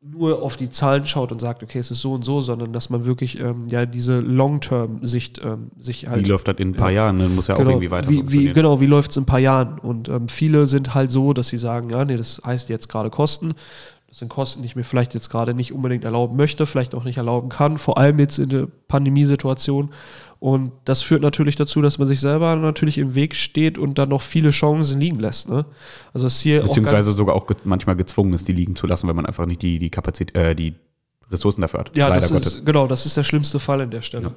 nur auf die Zahlen schaut und sagt, okay, es ist so und so, sondern dass man wirklich ähm, ja diese Long-Term-Sicht ähm, sich halt Wie läuft das in ein paar Jahren? Dann muss ja auch irgendwie weiter wie, wie. Genau, wie läuft es in ein paar Jahren? Und ähm, viele sind halt so, dass sie sagen, ja, nee, das heißt jetzt gerade Kosten. Das sind Kosten, die ich mir vielleicht jetzt gerade nicht unbedingt erlauben möchte, vielleicht auch nicht erlauben kann, vor allem jetzt in der Pandemiesituation. Und das führt natürlich dazu, dass man sich selber natürlich im Weg steht und dann noch viele Chancen liegen lässt. Ne? Also das hier auch Beziehungsweise ganz- sogar auch manchmal gezwungen ist, die liegen zu lassen, weil man einfach nicht die, die Kapazität, äh, die Ressourcen dafür hat. Ja, Leider das Gottes. ist, genau, das ist der schlimmste Fall an der Stelle. Ja.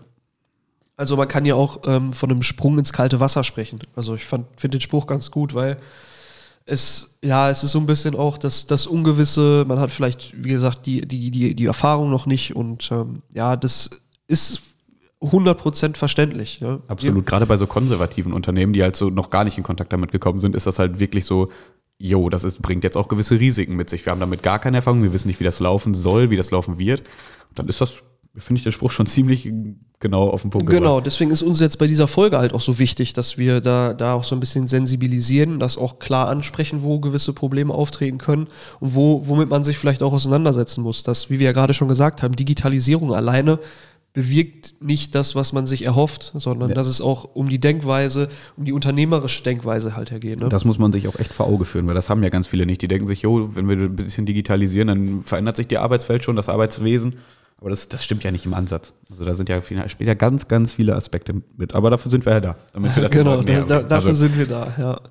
Also man kann ja auch ähm, von einem Sprung ins kalte Wasser sprechen. Also ich finde den Spruch ganz gut, weil es, ja, es ist so ein bisschen auch das, das Ungewisse, man hat vielleicht, wie gesagt, die, die, die, die Erfahrung noch nicht und ähm, ja, das ist 100% verständlich. Ja. Absolut. Gerade bei so konservativen Unternehmen, die halt so noch gar nicht in Kontakt damit gekommen sind, ist das halt wirklich so, jo, das ist, bringt jetzt auch gewisse Risiken mit sich. Wir haben damit gar keine Erfahrung, wir wissen nicht, wie das laufen soll, wie das laufen wird. Dann ist das, finde ich, der Spruch schon ziemlich genau auf den Punkt Genau, gebracht. deswegen ist uns jetzt bei dieser Folge halt auch so wichtig, dass wir da, da auch so ein bisschen sensibilisieren, das auch klar ansprechen, wo gewisse Probleme auftreten können und wo, womit man sich vielleicht auch auseinandersetzen muss. Das, wie wir ja gerade schon gesagt haben, Digitalisierung alleine bewirkt nicht das, was man sich erhofft, sondern Ja. dass es auch um die Denkweise, um die unternehmerische Denkweise halt hergeht. Ne? Das muss man sich auch echt vor Auge führen, weil das haben ja ganz viele nicht. Die denken sich, jo, wenn wir ein bisschen digitalisieren, dann verändert sich die Arbeitswelt schon, das Arbeitswesen. Aber das, das stimmt ja nicht im Ansatz. Also da sind ja, viele, spielen ja ganz, ganz viele Aspekte mit. Aber dafür sind wir ja da. Das genau, näher da, dafür Also, sind wir da, ja.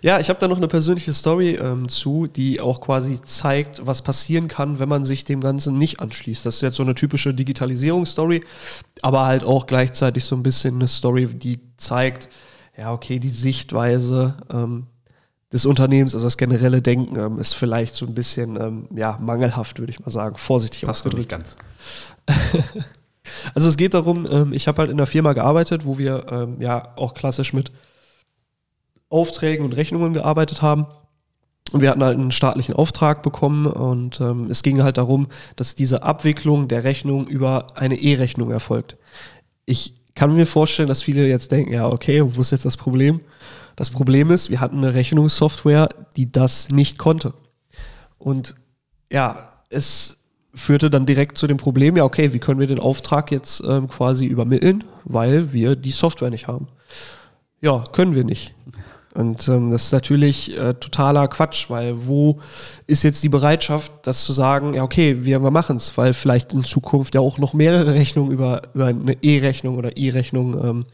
Ja, ich habe da noch eine persönliche Story ähm, zu, die auch quasi zeigt, was passieren kann, wenn man sich dem Ganzen nicht anschließt. Das ist jetzt so eine typische Digitalisierungsstory, aber halt auch gleichzeitig so ein bisschen eine Story, die zeigt, ja, okay, die Sichtweise, ähm, des Unternehmens, also das generelle Denken ähm, ist vielleicht so ein bisschen ähm, ja, mangelhaft, würde ich mal sagen, vorsichtig Passt ausgedrückt. ganz. Also es geht darum, ähm, ich habe halt in einer Firma gearbeitet, wo wir ähm, ja auch klassisch mit Aufträgen und Rechnungen gearbeitet haben. Und wir hatten halt einen staatlichen Auftrag bekommen und ähm, es ging halt darum, dass diese Abwicklung der Rechnung über eine E-Rechnung erfolgt. Ich kann mir vorstellen, dass viele jetzt denken, ja, okay, wo ist jetzt das Problem? Das Problem ist, wir hatten eine Rechnungssoftware, die das nicht konnte. Und ja, es führte dann direkt zu dem Problem, ja, okay, wie können wir den Auftrag jetzt ähm, quasi übermitteln, weil wir die Software nicht haben. Ja, können wir nicht. Und ähm, das ist natürlich äh, totaler Quatsch, weil wo ist jetzt die Bereitschaft, das zu sagen, ja, okay, wir, wir machen es, weil vielleicht in Zukunft ja auch noch mehrere Rechnungen über, über eine E-Rechnung oder E-Rechnung ähm,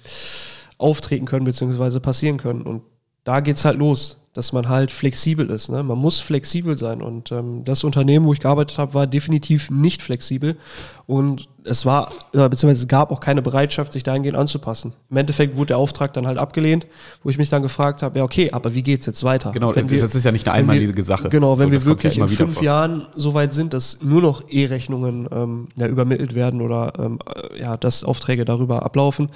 auftreten können, beziehungsweise passieren können. Und da geht's halt los, dass man halt flexibel ist. Ne? Man muss flexibel sein. Und ähm, das Unternehmen, wo ich gearbeitet habe, war definitiv nicht flexibel. Und es war, äh, beziehungsweise es gab auch keine Bereitschaft, sich dahingehend anzupassen. Im Endeffekt wurde der Auftrag dann halt abgelehnt, wo ich mich dann gefragt habe, ja, okay, aber wie geht's jetzt weiter? Genau, Wenn das ist ja nicht eine wenn wir- einmalige Sache. Genau, wenn So, wir ja wirklich immer in fünf vor. Jahren so weit sind, dass nur noch E-Rechnungen ähm, ja, übermittelt werden oder ähm, äh, ja, dass Aufträge darüber ablaufen,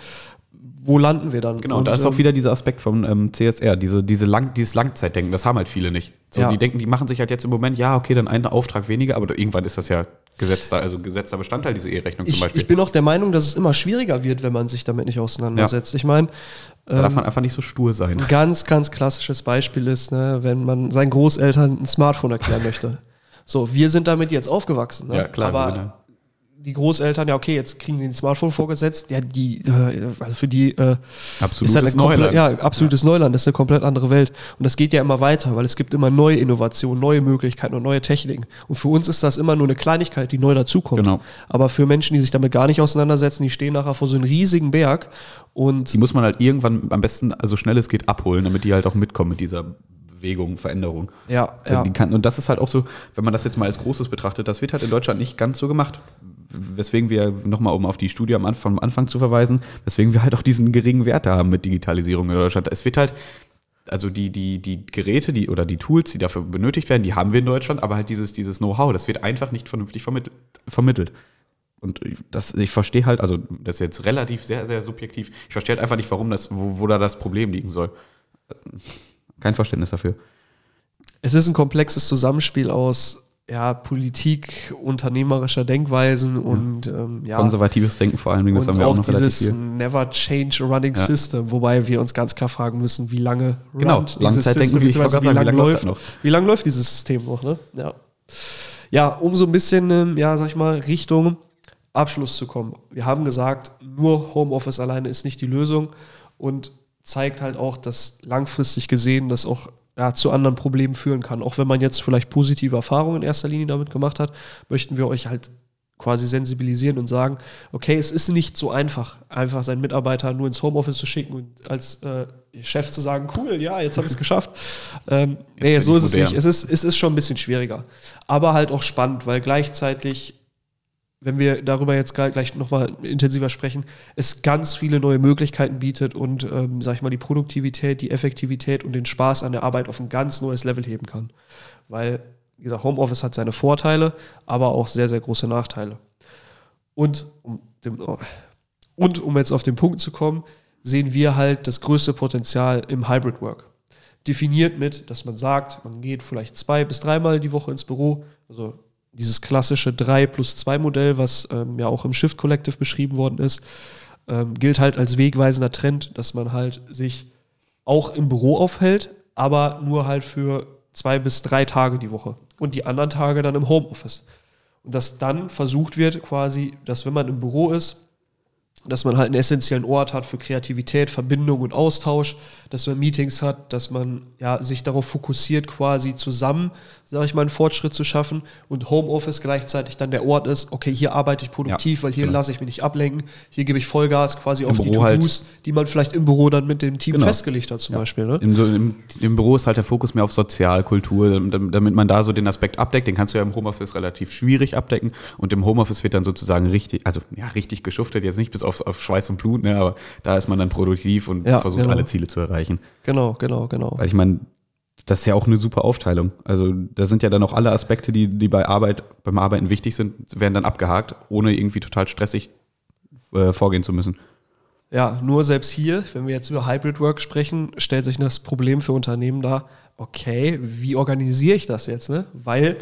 wo landen wir dann? Genau, und da ist ähm, auch wieder dieser Aspekt vom ähm, CSR, diese, diese Lang dieses Langzeitdenken, das haben halt viele nicht. So, Ja. Die denken, die machen sich halt jetzt im Moment, ja, okay, dann einen Auftrag weniger, aber irgendwann ist das ja gesetzter, also gesetzter Bestandteil, diese E-Rechnung zum ich, Beispiel. ich bin auch der Meinung, dass es immer schwieriger wird, wenn man sich damit nicht auseinandersetzt. Ich meine, da darf ähm, man einfach nicht so stur sein. ein ganz, ganz klassisches Beispiel ist, ne, wenn man seinen Großeltern ein Smartphone erklären möchte. So, wir sind damit jetzt aufgewachsen. Ne? Ja, klar, Aber ja- die Großeltern, ja, okay, jetzt kriegen die ein Smartphone vorgesetzt. Ja, die, äh, also für die äh, Absolutes ist halt ein Neuland. Ja, absolutes Neuland. Das ist eine komplett andere Welt. Und das geht ja immer weiter, weil es gibt immer neue Innovationen, neue Möglichkeiten und neue Techniken. Und für uns ist das immer nur eine Kleinigkeit, die neu dazukommt. Genau. Aber für Menschen, die sich damit gar nicht auseinandersetzen, die stehen nachher vor so einem riesigen Berg und Die muss man halt irgendwann am besten, also schnell es geht, abholen, damit die halt auch mitkommen mit dieser Bewegung, Veränderung. ja, ja. Und das ist halt auch so, wenn man das jetzt mal als Großes betrachtet, das wird halt in Deutschland nicht ganz so gemacht. Weswegen wir nochmal, um auf die Studie am Anfang, am Anfang zu verweisen, weswegen wir halt auch diesen geringen Wert da haben mit Digitalisierung in Deutschland. Es wird halt, also die, die, die Geräte die, oder die Tools, die dafür benötigt werden, die haben wir in Deutschland, aber halt dieses, dieses Know-how, das wird einfach nicht vernünftig vermittelt. vermittelt. Und ich- das, ich verstehe halt, also das ist jetzt relativ sehr, sehr subjektiv, ich verstehe halt einfach nicht, warum das, wo, wo da das Problem liegen soll. Kein Verständnis dafür. Es ist ein komplexes Zusammenspiel aus ja, Politik, unternehmerischer Denkweisen und ähm, ja, Konservatives Denken vor allen Dingen, das und haben wir auch, auch noch relativ dieses viel. Never Change a Running Ja. System, wobei wir uns ganz klar fragen müssen, wie lange Genau, Langzeitdenken, System, wie ich sagen, wie lange läuft läuft, das wie lange läuft dieses System noch, ne? Ja. Ja, um so ein bisschen, ähm, ja, sag ich mal, Richtung Abschluss zu kommen. Wir haben gesagt, nur Homeoffice alleine ist nicht die Lösung und zeigt halt auch, dass langfristig gesehen das auch ja, zu anderen Problemen führen kann. Auch wenn man jetzt vielleicht positive Erfahrungen in erster Linie damit gemacht hat, möchten wir euch halt quasi sensibilisieren und sagen, okay, es ist nicht so einfach, einfach seinen Mitarbeiter nur ins Homeoffice zu schicken und als äh, Chef zu sagen, cool, ja, jetzt habe ich es geschafft. Ähm, nee, so ist es nicht. Es ist, es ist schon ein bisschen schwieriger. Aber halt auch spannend, weil gleichzeitig, wenn wir darüber jetzt gleich, nochmal intensiver sprechen, es ganz viele neue Möglichkeiten bietet und, ähm, sag ich mal, die Produktivität, die Effektivität und den Spaß an der Arbeit auf ein ganz neues Level heben kann. Weil, wie gesagt, Homeoffice hat seine Vorteile, aber auch sehr, sehr große Nachteile. Und um, dem, und um jetzt auf den Punkt zu kommen, sehen wir halt das größte Potenzial im Hybrid Work. Definiert mit, dass man sagt, man geht vielleicht zwei bis dreimal die Woche ins Büro, also dieses klassische 3 plus 2 Modell, was ähm, ja auch im Shift Collective beschrieben worden ist, ähm, gilt halt als wegweisender Trend, dass man halt sich auch im Büro aufhält, aber nur halt für zwei bis drei Tage die Woche und die anderen Tage dann im Homeoffice. Und dass dann versucht wird, quasi, dass wenn man im Büro ist, dass man halt einen essentiellen Ort hat für Kreativität, Verbindung und Austausch, dass man Meetings hat, dass man ja, sich darauf fokussiert, quasi zusammen, sage ich mal, einen Fortschritt zu schaffen und Homeoffice gleichzeitig dann der Ort ist, okay, hier arbeite ich produktiv, Ja, weil hier genau. lasse ich mich nicht ablenken, hier gebe ich Vollgas quasi auf die Büro halt- To-Dos, die man vielleicht im Büro dann mit dem Team Genau. festgelegt hat zum Beispiel. Ne? Im, im, Im Büro ist halt der Fokus mehr auf Sozialkultur, dam- damit man da so den Aspekt abdeckt. Den kannst du ja im Homeoffice relativ schwierig abdecken. Und im Homeoffice wird dann sozusagen richtig, also ja, richtig geschuftet, jetzt nicht bis auf, auf Schweiß und Blut, ne, aber da ist man dann produktiv und Ja, versucht genau. alle Ziele zu erreichen. Genau, genau, genau. Weil ich meine, das ist ja auch eine super Aufteilung. Also da sind ja dann auch alle Aspekte, die, die bei Arbeit, beim Arbeiten wichtig sind, werden dann abgehakt, ohne irgendwie total stressig äh, vorgehen zu müssen. Ja, nur selbst hier, wenn wir jetzt über Hybrid Work sprechen, stellt sich das Problem für Unternehmen dar, okay, wie organisiere ich das jetzt? Ne? Weil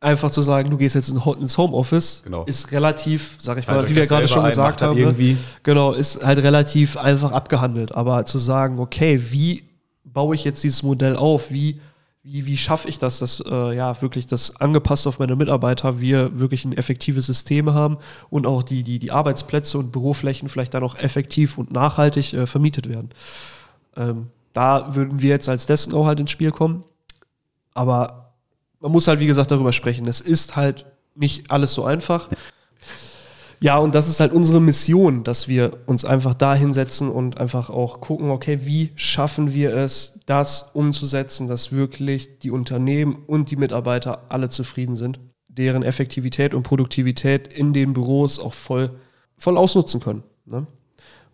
einfach zu sagen, du gehst jetzt ins Homeoffice, Genau. ist relativ, sag ich Halt mal, wie wir gerade schon gesagt das haben, ne? irgendwie. genau, ist halt relativ einfach abgehandelt. Aber zu sagen, okay, wie baue ich jetzt dieses Modell auf? Wie, wie, wie schaffe ich das, dass äh, ja wirklich das angepasst auf meine Mitarbeiter, wir wirklich ein effektives System haben und auch die, die, die Arbeitsplätze und Büroflächen vielleicht dann auch effektiv und nachhaltig äh, vermietet werden. Ähm, da würden wir jetzt als Desk auch halt ins Spiel kommen. Aber man muss halt, wie gesagt, darüber sprechen. Es ist halt nicht alles so einfach. Ja, und das ist halt unsere Mission, dass wir uns einfach da hinsetzen und einfach auch gucken, okay, wie schaffen wir es, das umzusetzen, dass wirklich die Unternehmen und die Mitarbeiter alle zufrieden sind, deren Effektivität und Produktivität in den Büros auch voll, voll ausnutzen können. Ne?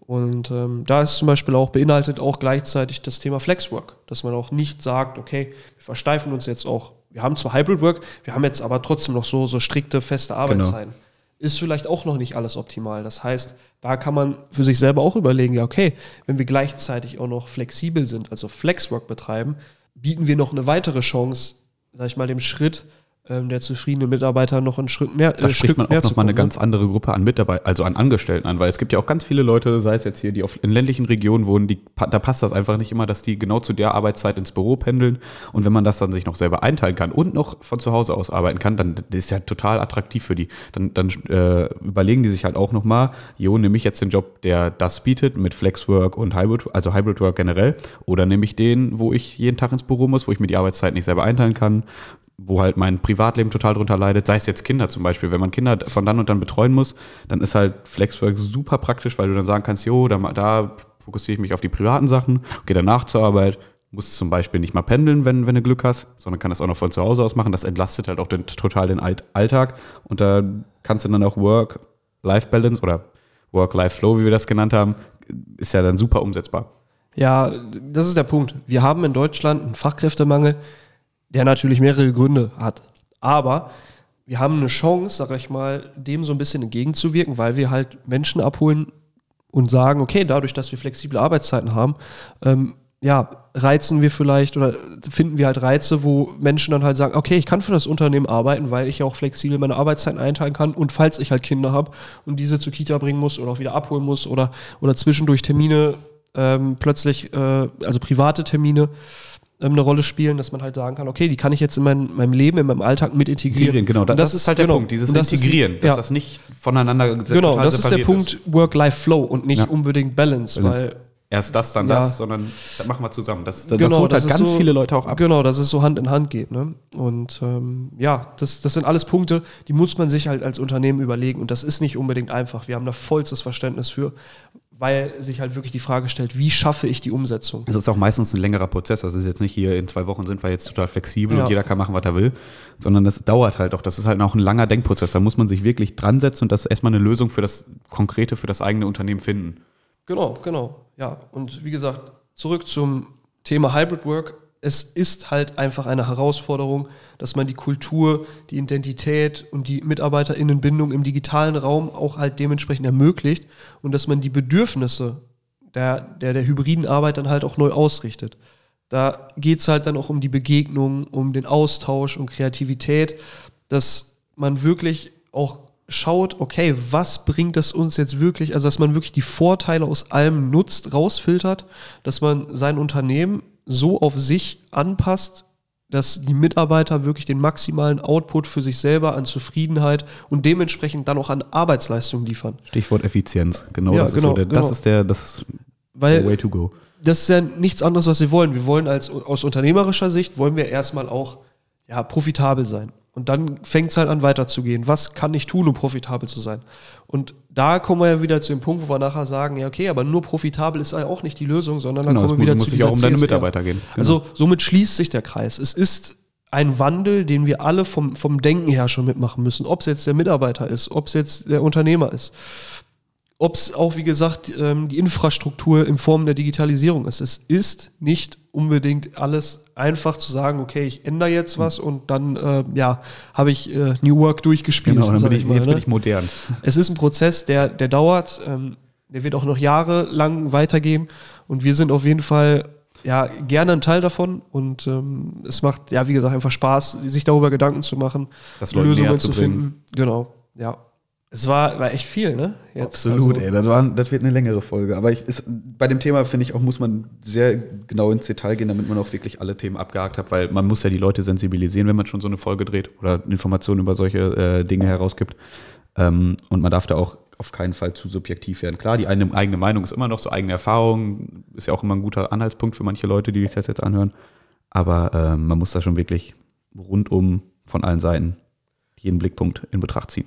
Und ähm, da ist zum Beispiel auch beinhaltet auch gleichzeitig das Thema Flexwork, dass man auch nicht sagt, okay, wir versteifen uns jetzt auch. Wir haben zwar Hybrid Work, wir haben jetzt aber trotzdem noch so, so strikte, feste Arbeitszeiten. Ist vielleicht auch noch nicht alles optimal. Das heißt, da kann man für sich selber auch überlegen, ja, okay, wenn wir gleichzeitig auch noch flexibel sind, also Flexwork betreiben, bieten wir noch eine weitere Chance, sag ich mal, dem Schritt ähm, der zufriedenen Mitarbeiter noch einen Schritt mehr, Da äh, spricht Stück man auch nochmal eine kommen, ne? ganz andere Gruppe an Mitarbeitern, also an Angestellten an, weil es gibt ja auch ganz viele Leute, sei es jetzt hier, die auf, in ländlichen Regionen wohnen, die, da passt das einfach nicht immer, dass die genau zu der Arbeitszeit ins Büro pendeln. Und wenn man das dann sich noch selber einteilen kann und noch von zu Hause aus arbeiten kann, dann das ist ja total attraktiv für die. Dann, dann äh, überlegen die sich halt auch nochmal, jo, nehme ich jetzt den Job, der das bietet, mit Flexwork und Hybrid, also Hybrid Work generell, oder nehme ich den, wo ich jeden Tag ins Büro muss, wo ich mir die Arbeitszeit nicht selber einteilen kann, wo halt mein Privatleben total drunter leidet, sei es jetzt Kinder zum Beispiel. Wenn man Kinder von dann und dann betreuen muss, dann ist halt Flexwork super praktisch, weil du dann sagen kannst, jo, da, da fokussiere ich mich auf die privaten Sachen, gehe danach zur Arbeit, muss zum Beispiel nicht mal pendeln, wenn, wenn du Glück hast, sondern kann das auch noch von zu Hause aus machen. Das entlastet halt auch den, total den Alltag und da kannst du dann auch Work-Life-Balance oder Work-Life-Flow, wie wir das genannt haben, ist ja dann super umsetzbar. Ja, das ist der Punkt. Wir haben in Deutschland einen Fachkräftemangel, der natürlich mehrere Gründe hat. Aber wir haben eine Chance, sag ich mal, dem so ein bisschen entgegenzuwirken, weil wir halt Menschen abholen und sagen, okay, dadurch, dass wir flexible Arbeitszeiten haben, ähm, ja, reizen wir vielleicht oder finden wir halt Reize, wo Menschen dann halt sagen, okay, ich kann für das Unternehmen arbeiten, weil ich ja auch flexibel meine Arbeitszeiten einteilen kann und falls ich halt Kinder habe und diese zur Kita bringen muss oder auch wieder abholen muss oder, oder zwischendurch Termine ähm, plötzlich, äh, also private Termine eine Rolle spielen, dass man halt sagen kann, okay, die kann ich jetzt in mein, meinem Leben, in meinem Alltag mit integrieren. genau. Und Das, ist halt der genau. Punkt, dieses das ist- Integrieren, dass ja. das nicht voneinander Genau, das ist der Punkt Work-Life-Flow und nicht Ja. unbedingt Balance, weil Erst das, dann Ja. das, sondern das machen wir zusammen. Das, das Genau, holt halt das ist ganz so- viele Leute auch ab. Genau, dass es so Hand in Hand geht. Ne? Und ähm, ja, das, das sind alles Punkte, die muss man sich halt als Unternehmen überlegen. Und das ist nicht unbedingt einfach. Wir haben da vollstes Verständnis für, weil sich halt wirklich die Frage stellt, wie schaffe ich die Umsetzung? Es ist auch meistens ein längerer Prozess. Das ist jetzt nicht hier in zwei Wochen sind wir jetzt total flexibel Ja. und jeder kann machen, was er will, sondern das dauert halt auch. Das ist halt auch ein langer Denkprozess. Da muss man sich wirklich dran setzen und das erstmal eine Lösung für das Konkrete, für das eigene Unternehmen finden. Genau, genau. Ja, und wie gesagt, zurück zum Thema Hybrid Work. Es ist halt einfach eine Herausforderung, dass man die Kultur, die Identität und die MitarbeiterInnenbindung im digitalen Raum auch halt dementsprechend ermöglicht und dass man die Bedürfnisse der, der, der hybriden Arbeit dann halt auch neu ausrichtet. Da geht es halt dann auch um die Begegnung, um den Austausch, um Kreativität, dass man wirklich auch schaut, okay, was bringt das uns jetzt wirklich, also dass man wirklich die Vorteile aus allem nutzt, rausfiltert, dass man sein Unternehmen so auf sich anpasst, dass die Mitarbeiter wirklich den maximalen Output für sich selber an Zufriedenheit und dementsprechend dann auch an Arbeitsleistung liefern. Stichwort Effizienz. Genau, Ja, das, genau, ist so der, das genau. ist der, das ist Weil der Way to go. das ist ja nichts anderes, was wir wollen. Wir wollen als aus unternehmerischer Sicht wollen wir erstmal auch ja, profitabel sein. Und dann fängt es halt an weiterzugehen. Was kann ich tun, um profitabel zu sein? Und da kommen wir ja wieder zu dem Punkt, wo wir nachher sagen, ja, okay, aber nur profitabel ist ja auch nicht die Lösung, sondern dann Genau, es kommen wir wieder muss zu sich auch um deine. Mitarbeiter gehen. Genau. Also somit schließt sich der Kreis. Es ist ein Wandel, den wir alle vom, vom Denken her schon mitmachen müssen. Ob es jetzt der Mitarbeiter ist, ob es jetzt der Unternehmer ist. ob es auch, wie gesagt, ähm, die Infrastruktur in Form der Digitalisierung ist. Es ist nicht unbedingt alles einfach zu sagen, okay, ich ändere jetzt was und dann, äh, ja, habe ich äh, New Work durchgespielt. Genau, dann bin ich, mal, jetzt ne? bin ich modern. Es ist ein Prozess, der, der dauert, ähm, der wird auch noch jahrelang weitergehen und wir sind auf jeden Fall ja gerne ein Teil davon und ähm, es macht ja wie gesagt einfach Spaß, sich darüber Gedanken zu machen, Leuten näher zu Genau, ja. Es war, war echt viel, ne? Jetzt, Absolut, also- ey. Das, war, das wird eine längere Folge. Aber ich, ist, bei dem Thema, finde ich auch, muss man sehr genau ins Detail gehen, damit man auch wirklich alle Themen abgehakt hat, weil man muss ja die Leute sensibilisieren, wenn man schon so eine Folge dreht oder Informationen über solche äh, Dinge herausgibt. Ähm, und man darf da auch auf keinen Fall zu subjektiv werden. Klar, die eine, eigene Meinung ist immer noch so, eigene Erfahrung ist ja auch immer ein guter Anhaltspunkt für manche Leute, die sich das jetzt anhören. Aber ähm, man muss da schon wirklich rundum von allen Seiten jeden Blickpunkt in Betracht ziehen.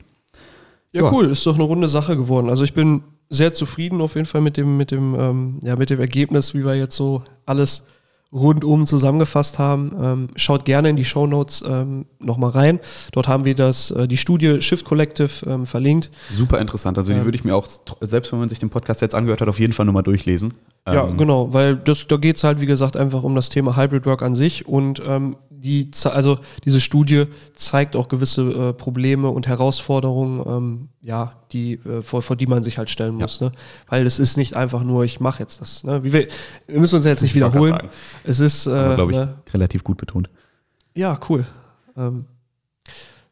Ja, Ja. cool, ist doch eine runde Sache geworden. Also ich bin sehr zufrieden auf jeden Fall mit dem, mit dem, ähm, ja, mit dem Ergebnis, wie wir jetzt so alles rundum zusammengefasst haben. Ähm, schaut gerne in die Show Notes ähm, nochmal rein. Dort haben wir das, äh, die Studie Shift Collective ähm, verlinkt. Super interessant. Also die Ähm. würde ich mir auch, selbst wenn man sich den Podcast jetzt angehört hat, auf jeden Fall nochmal durchlesen. Ja, Ähm, genau, weil das, da geht es halt, wie gesagt, einfach um das Thema Hybrid Work an sich und ähm, die, also diese Studie zeigt auch gewisse äh, Probleme und Herausforderungen, ähm, ja, die, äh, vor, vor die man sich halt stellen Ja. muss, ne? Weil es ist nicht einfach nur, ich mache jetzt das. Ne? Wie wir, wir müssen uns jetzt nicht wiederholen. Es ist, äh, glaube ich, ne? relativ gut betont. ja, cool. Ähm,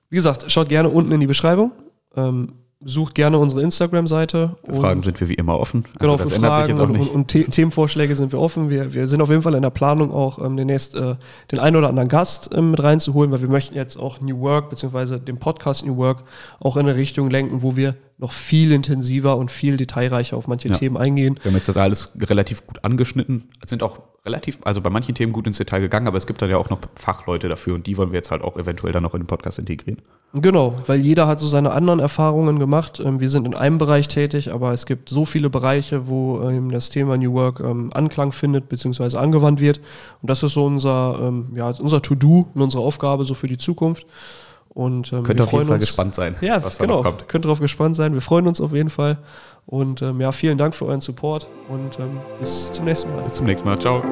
wie gesagt, schaut gerne unten in die Beschreibung. Ähm, sucht gerne unsere Instagram-Seite. Fragen sind wir wie immer offen. Also Genau, das für ändert Fragen sich jetzt auch und, nicht. und, und The Themenvorschläge sind wir offen. Wir, wir sind auf jeden Fall in der Planung auch ähm, demnächst äh, den einen oder anderen Gast ähm, mit reinzuholen, weil wir möchten jetzt auch New Work beziehungsweise den Podcast New Work auch in eine Richtung lenken, wo wir noch viel intensiver und viel detailreicher auf manche Ja. Themen eingehen. wir haben jetzt das alles relativ gut angeschnitten, sind auch relativ, also bei manchen Themen gut ins Detail gegangen, aber es gibt dann ja auch noch Fachleute dafür und die wollen wir jetzt halt auch eventuell dann noch in den Podcast integrieren. Genau, weil jeder hat so seine anderen Erfahrungen gemacht. Ähm, wir sind in einem Bereich tätig, aber es gibt so viele Bereiche, wo ähm, das Thema New Work ähm, Anklang findet bzw. angewandt wird. Und das ist so unser, ja, unser To-Do und unsere Aufgabe so für die Zukunft. Und ähm, Könnt wir auf jeden Fall uns- gespannt sein, Ja, was da genau. noch kommt. Könnt darauf gespannt sein. Wir freuen uns auf jeden Fall. Und ähm, ja, vielen Dank für euren Support und ähm, bis zum nächsten Mal. Bis zum nächsten Mal. Ciao.